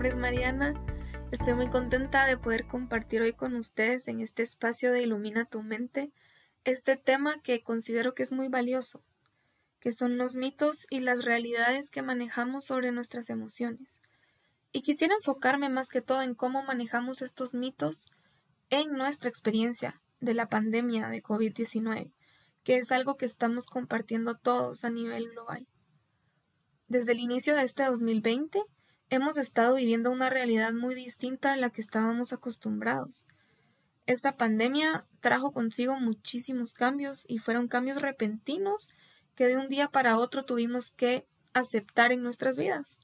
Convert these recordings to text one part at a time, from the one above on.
nombre es Mariana. Estoy muy contenta de poder compartir hoy con ustedes en este espacio de Ilumina tu mente este tema que considero que es muy valioso, que son los mitos y las realidades que manejamos sobre nuestras emociones. Y quisiera enfocarme más que todo en cómo manejamos estos mitos en nuestra experiencia de la pandemia de COVID-19, que es algo que estamos compartiendo todos a nivel global. Desde el inicio de este 2020, hemos estado viviendo una realidad muy distinta a la que estábamos acostumbrados. Esta pandemia trajo consigo muchísimos cambios y fueron cambios repentinos que de un día para otro tuvimos que aceptar en nuestras vidas.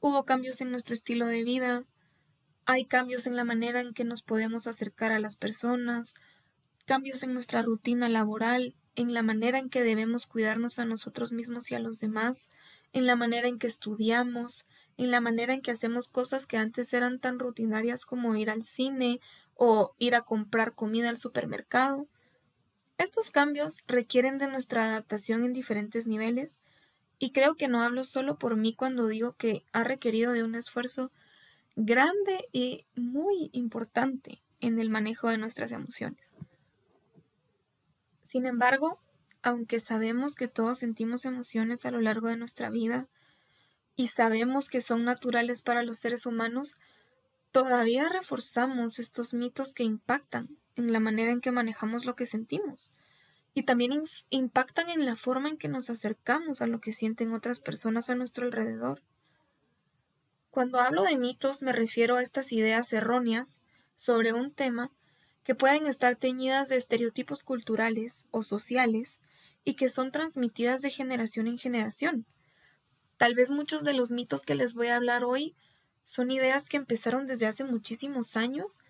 Hubo cambios en nuestro estilo de vida, hay cambios en la manera en que nos podemos acercar a las personas, cambios en nuestra rutina laboral, en la manera en que debemos cuidarnos a nosotros mismos y a los demás, en la manera en que estudiamos, en la manera en que hacemos cosas que antes eran tan rutinarias como ir al cine o ir a comprar comida al supermercado. Estos cambios requieren de nuestra adaptación en diferentes niveles y creo que no hablo solo por mí cuando digo que ha requerido de un esfuerzo grande y muy importante en el manejo de nuestras emociones. Sin embargo, aunque sabemos que todos sentimos emociones a lo largo de nuestra vida y sabemos que son naturales para los seres humanos, todavía reforzamos estos mitos que impactan en la manera en que manejamos lo que sentimos y también impactan en la forma en que nos acercamos a lo que sienten otras personas a nuestro alrededor. Cuando hablo de mitos me refiero a estas ideas erróneas sobre un tema que pueden estar teñidas de estereotipos culturales o sociales y que son transmitidas de generación en generación. Tal vez muchos de los mitos que les voy a hablar hoy son ideas que empezaron desde hace muchísimos años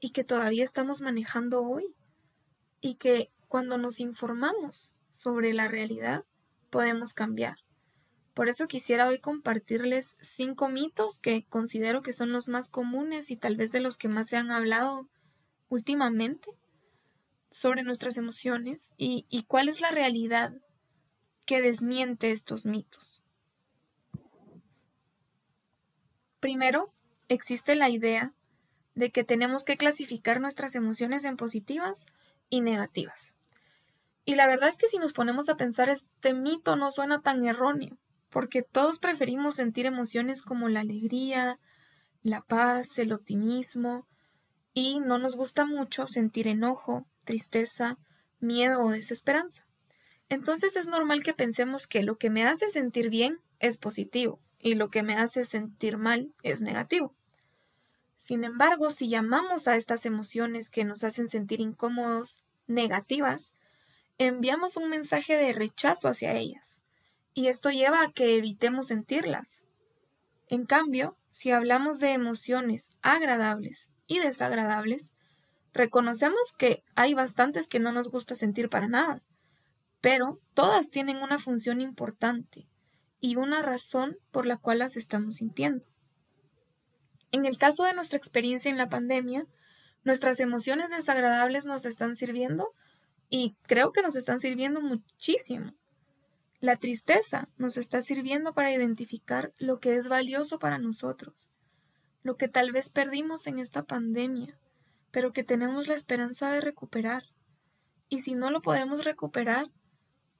y que todavía estamos manejando hoy y que cuando nos informamos sobre la realidad podemos cambiar. Por eso quisiera hoy compartirles cinco mitos que considero que son los más comunes y tal vez de los que más se han hablado últimamente sobre nuestras emociones y, y cuál es la realidad que desmiente estos mitos. Primero, existe la idea de que tenemos que clasificar nuestras emociones en positivas y negativas. Y la verdad es que si nos ponemos a pensar, este mito no suena tan erróneo, porque todos preferimos sentir emociones como la alegría, la paz, el optimismo, y no nos gusta mucho sentir enojo, tristeza, miedo o desesperanza. Entonces es normal que pensemos que lo que me hace sentir bien es positivo y lo que me hace sentir mal es negativo. Sin embargo, si llamamos a estas emociones que nos hacen sentir incómodos negativas, enviamos un mensaje de rechazo hacia ellas, y esto lleva a que evitemos sentirlas. En cambio, si hablamos de emociones agradables y desagradables, Reconocemos que hay bastantes que no nos gusta sentir para nada, pero todas tienen una función importante y una razón por la cual las estamos sintiendo. En el caso de nuestra experiencia en la pandemia, nuestras emociones desagradables nos están sirviendo y creo que nos están sirviendo muchísimo. La tristeza nos está sirviendo para identificar lo que es valioso para nosotros, lo que tal vez perdimos en esta pandemia, pero que tenemos la esperanza de recuperar. Y si no lo podemos recuperar,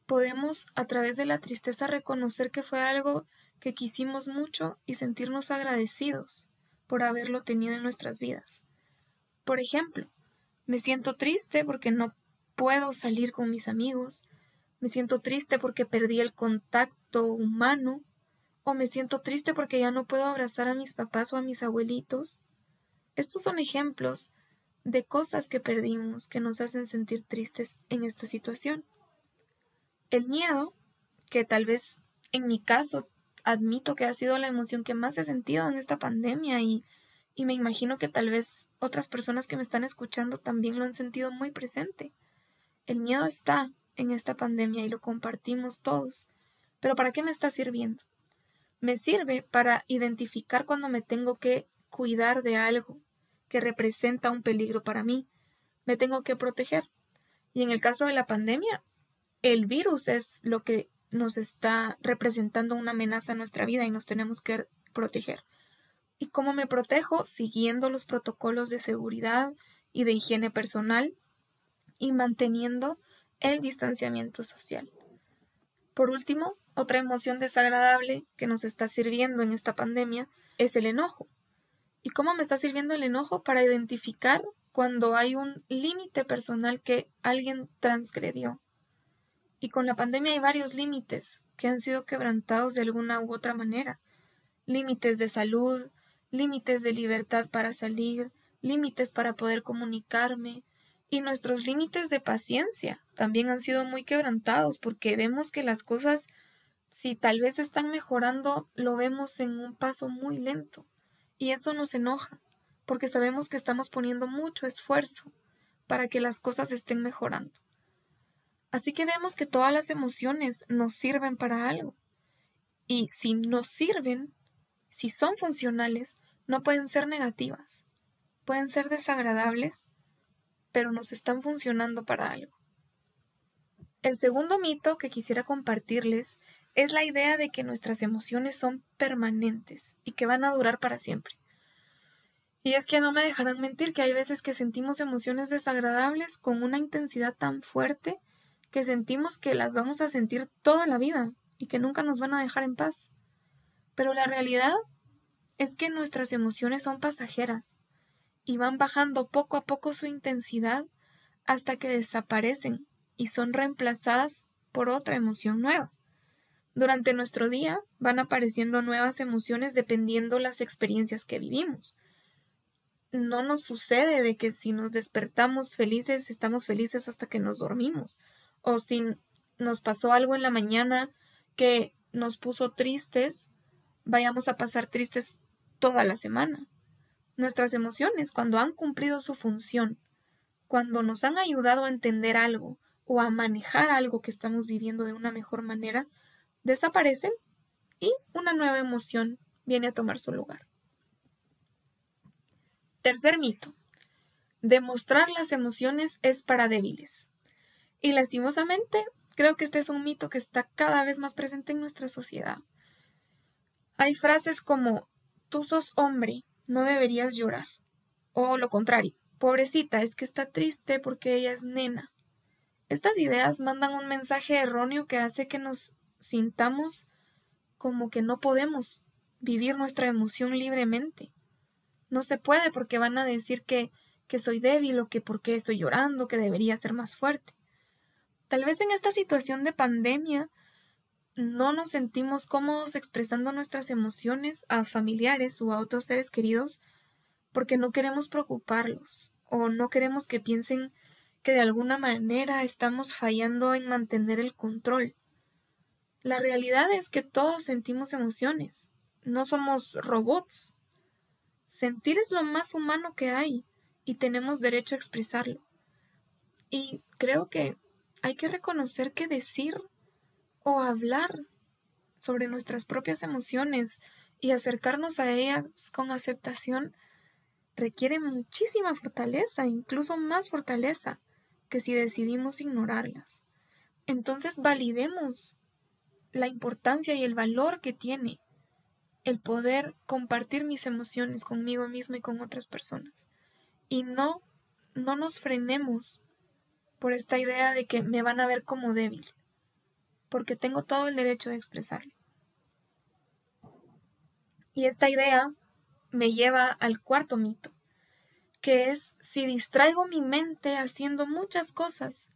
podemos a través de la tristeza reconocer que fue algo que quisimos mucho y sentirnos agradecidos por haberlo tenido en nuestras vidas. Por ejemplo, me siento triste porque no puedo salir con mis amigos, me siento triste porque perdí el contacto humano, o me siento triste porque ya no puedo abrazar a mis papás o a mis abuelitos. Estos son ejemplos de cosas que perdimos que nos hacen sentir tristes en esta situación. El miedo, que tal vez en mi caso admito que ha sido la emoción que más he sentido en esta pandemia y, y me imagino que tal vez otras personas que me están escuchando también lo han sentido muy presente. El miedo está en esta pandemia y lo compartimos todos. Pero ¿para qué me está sirviendo? Me sirve para identificar cuando me tengo que cuidar de algo, que representa un peligro para mí. Me tengo que proteger. Y en el caso de la pandemia, el virus es lo que nos está representando una amenaza a nuestra vida y nos tenemos que proteger. ¿Y cómo me protejo? Siguiendo los protocolos de seguridad y de higiene personal y manteniendo el distanciamiento social. Por último, otra emoción desagradable que nos está sirviendo en esta pandemia es el enojo. ¿Y cómo me está sirviendo el enojo? Para identificar cuando hay un límite personal que alguien transgredió. Y con la pandemia hay varios límites que han sido quebrantados de alguna u otra manera. Límites de salud, límites de libertad para salir, límites para poder comunicarme, y nuestros límites de paciencia también han sido muy quebrantados porque vemos que las cosas, si tal vez están mejorando, lo vemos en un paso muy lento. Y eso nos enoja, porque sabemos que estamos poniendo mucho esfuerzo para que las cosas estén mejorando. Así que vemos que todas las emociones nos sirven para algo. Y si nos sirven, si son funcionales, no pueden ser negativas. Pueden ser desagradables pero nos están funcionando para algo. El segundo mito que quisiera compartirles es la idea de que nuestras emociones son permanentes y que van a durar para siempre. Y es que no me dejarán mentir que hay veces que sentimos emociones desagradables con una intensidad tan fuerte que sentimos que las vamos a sentir toda la vida y que nunca nos van a dejar en paz. Pero la realidad es que nuestras emociones son pasajeras y van bajando poco a poco su intensidad hasta que desaparecen y son reemplazadas por otra emoción nueva. Durante nuestro día van apareciendo nuevas emociones dependiendo las experiencias que vivimos. No nos sucede de que si nos despertamos felices, estamos felices hasta que nos dormimos. O si nos pasó algo en la mañana que nos puso tristes, vayamos a pasar tristes toda la semana. Nuestras emociones, cuando han cumplido su función, cuando nos han ayudado a entender algo o a manejar algo que estamos viviendo de una mejor manera, desaparecen y una nueva emoción viene a tomar su lugar. Tercer mito. Demostrar las emociones es para débiles. Y lastimosamente, creo que este es un mito que está cada vez más presente en nuestra sociedad. Hay frases como, tú sos hombre, no deberías llorar. O lo contrario, pobrecita, es que está triste porque ella es nena. Estas ideas mandan un mensaje erróneo que hace que nos sintamos como que no podemos vivir nuestra emoción libremente. No se puede porque van a decir que, que soy débil o que porque estoy llorando, que debería ser más fuerte. Tal vez en esta situación de pandemia no nos sentimos cómodos expresando nuestras emociones a familiares o a otros seres queridos porque no queremos preocuparlos o no queremos que piensen que de alguna manera estamos fallando en mantener el control. La realidad es que todos sentimos emociones, no somos robots. Sentir es lo más humano que hay y tenemos derecho a expresarlo. Y creo que hay que reconocer que decir o hablar sobre nuestras propias emociones y acercarnos a ellas con aceptación requiere muchísima fortaleza, incluso más fortaleza que si decidimos ignorarlas. Entonces validemos la importancia y el valor que tiene el poder compartir mis emociones conmigo misma y con otras personas. Y no, no nos frenemos por esta idea de que me van a ver como débil porque tengo todo el derecho de expresarlo. Y esta idea me lleva al cuarto mito, que es si distraigo mi mente haciendo muchas cosas,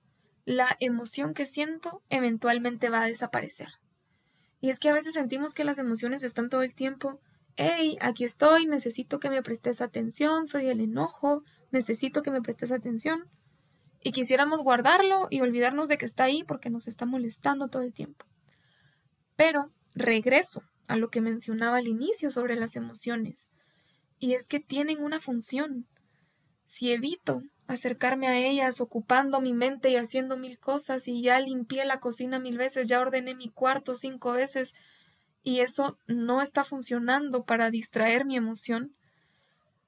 la emoción que siento eventualmente va a desaparecer. Y es que a veces sentimos que las emociones están todo el tiempo, hey, aquí estoy, necesito que me prestes atención, soy el enojo, necesito que me prestes atención y quisiéramos guardarlo y olvidarnos de que está ahí porque nos está molestando todo el tiempo. Pero regreso a lo que mencionaba al inicio sobre las emociones, y es que tienen una función. Si evito acercarme a ellas ocupando mi mente y haciendo mil cosas y ya limpié la cocina mil veces, ya ordené mi cuarto cinco veces y eso no está funcionando para distraer mi emoción,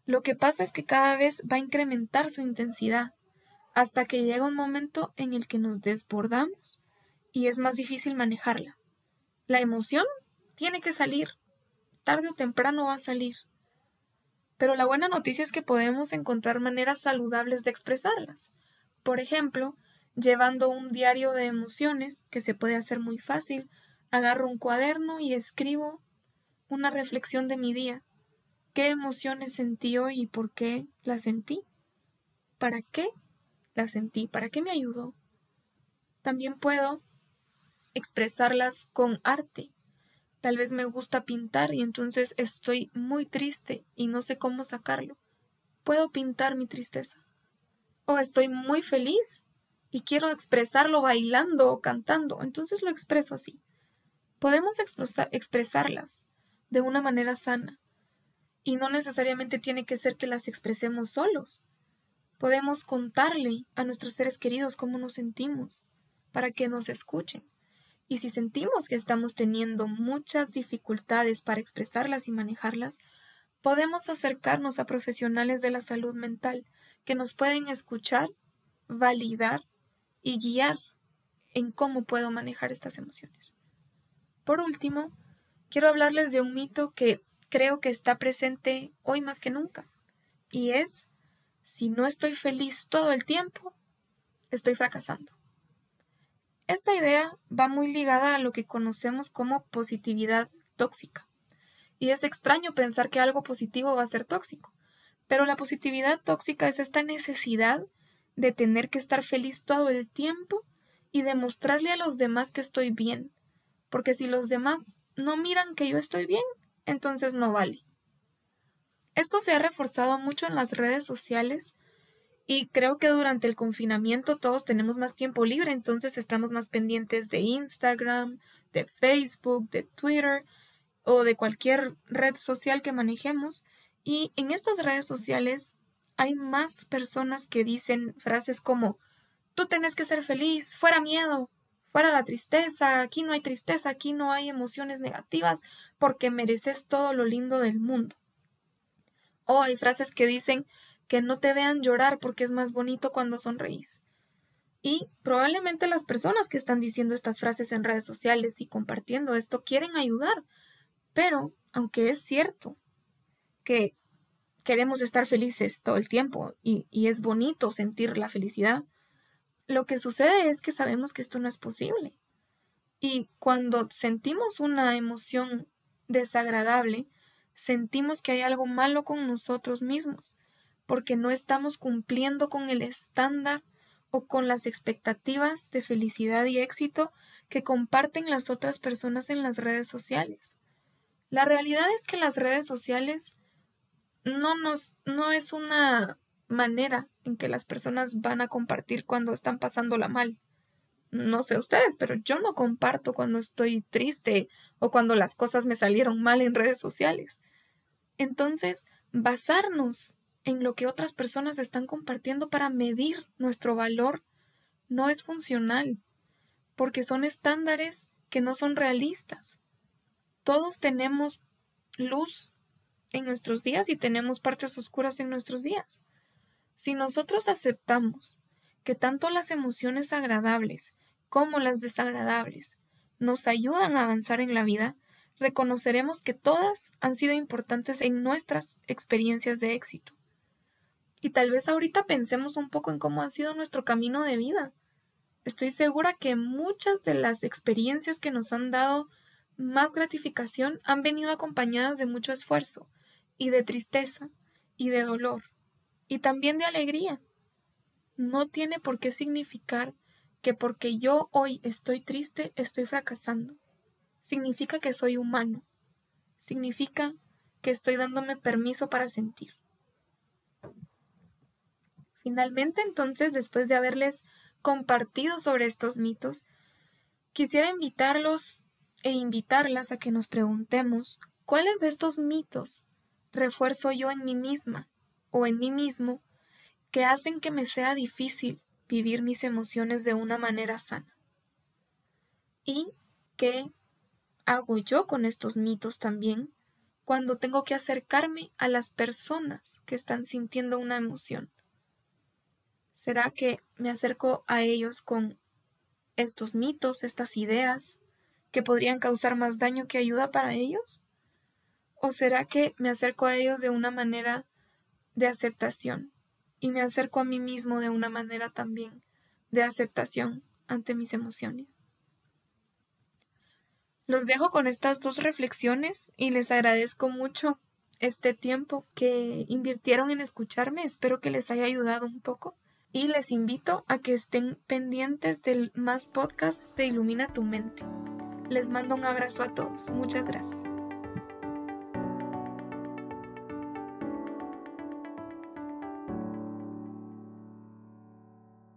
lo que pasa es que cada vez va a incrementar su intensidad hasta que llega un momento en el que nos desbordamos y es más difícil manejarla. La emoción tiene que salir, tarde o temprano va a salir, Pero la buena noticia es que podemos encontrar maneras saludables de expresarlas. Por ejemplo, llevando un diario de emociones, que se puede hacer muy fácil, agarro un cuaderno y escribo una reflexión de mi día. ¿Qué emociones sentí hoy y por qué las sentí? ¿Para qué las sentí? ¿Para qué me ayudó? También puedo expresarlas con arte. Tal vez me gusta pintar y entonces estoy muy triste y no sé cómo sacarlo. Puedo pintar mi tristeza. O estoy muy feliz y quiero expresarlo bailando o cantando, entonces lo expreso así. Podemos expresarlas de una manera sana y no necesariamente tiene que ser que las expresemos solos. Podemos contarle a nuestros seres queridos cómo nos sentimos para que nos escuchen. Y si sentimos que estamos teniendo muchas dificultades para expresarlas y manejarlas, podemos acercarnos a profesionales de la salud mental que nos pueden escuchar, validar y guiar en cómo puedo manejar estas emociones. Por último, quiero hablarles de un mito que creo que está presente hoy más que nunca, y es, si no estoy feliz todo el tiempo, estoy fracasando. Esta idea va muy ligada a lo que conocemos como positividad tóxica. Y es extraño pensar que algo positivo va a ser tóxico. Pero la positividad tóxica es esta necesidad de tener que estar feliz todo el tiempo y demostrarle a los demás que estoy bien. Porque si los demás no miran que yo estoy bien, entonces no vale. Esto se ha reforzado mucho en las redes sociales y creo que durante el confinamiento todos tenemos más tiempo libre, entonces estamos más pendientes de Instagram, de Facebook, de Twitter o de cualquier red social que manejemos. Y en estas redes sociales hay más personas que dicen frases como tú tienes que ser feliz, fuera miedo, fuera la tristeza, aquí no hay tristeza, aquí no hay emociones negativas porque mereces todo lo lindo del mundo. O hay frases que dicen que no te vean llorar porque es más bonito cuando sonreís. Y probablemente las personas que están diciendo estas frases en redes sociales y compartiendo esto quieren ayudar. Pero, aunque es cierto que queremos estar felices todo el tiempo y, y, es bonito sentir la felicidad, lo que sucede es que sabemos que esto no es posible. Y cuando sentimos una emoción desagradable, sentimos que hay algo malo con nosotros mismos porque no estamos cumpliendo con el estándar o con las expectativas de felicidad y éxito que comparten las otras personas en las redes sociales. La realidad es que las redes sociales no nos no es una manera en que las personas van a compartir cuando están pasándola mal. No sé ustedes, pero yo no comparto cuando estoy triste o cuando las cosas me salieron mal en redes sociales. Entonces, basarnos en lo que otras personas están compartiendo para medir nuestro valor no es funcional, porque son estándares que no son realistas. Todos tenemos luz en nuestros días y tenemos partes oscuras en nuestros días. Si nosotros aceptamos que tanto las emociones agradables como las desagradables nos ayudan a avanzar en la vida, reconoceremos que todas han sido importantes en nuestras experiencias de éxito. Y tal vez ahorita pensemos un poco en cómo ha sido nuestro camino de vida. Estoy segura que muchas de las experiencias que nos han dado más gratificación han venido acompañadas de mucho esfuerzo, y de tristeza, y de dolor, y también de alegría. No tiene por qué significar que porque yo hoy estoy triste estoy fracasando. Significa que soy humano. Significa que estoy dándome permiso para sentir. Finalmente, entonces, después de haberles compartido sobre estos mitos, quisiera invitarlos e invitarlas a que nos preguntemos cuáles de estos mitos refuerzo yo en mí misma o en mí mismo que hacen que me sea difícil vivir mis emociones de una manera sana. Y qué hago yo con estos mitos también cuando tengo que acercarme a las personas que están sintiendo una emoción. ¿Será que me acerco a ellos con estos mitos, estas ideas, que podrían causar más daño que ayuda para ellos? ¿O será que me acerco a ellos de una manera de aceptación y me acerco a mí mismo de una manera también de aceptación ante mis emociones? Los dejo con estas dos reflexiones y les agradezco mucho este tiempo que invirtieron en escucharme. Espero que les haya ayudado un poco y les invito a que estén pendientes del más podcast de Ilumina tu mente. Les mando un abrazo a todos. Muchas gracias.